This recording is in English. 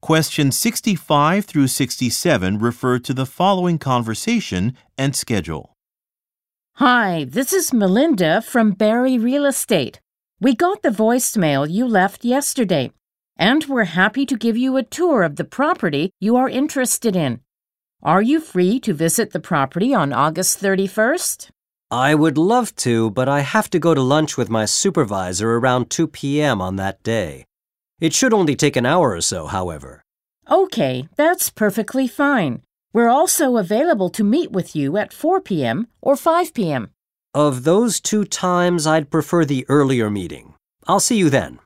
Questions 65 through 67 refer to the following conversation and schedule. Hi, this is Melinda from Barry Real Estate. We got the voicemail you left yesterday, and we're happy to give you a tour of the property you are interested in. Are you free to visit the property on August 31st? I would love to, but I have to go to lunch with my supervisor around 2 p.m. on that day. It should only take an hour or so, however. Okay, that's perfectly fine. We're also available to meet with you at 4 p.m. or 5 p.m. Of those two times, I'd prefer the earlier meeting. I'll see you then.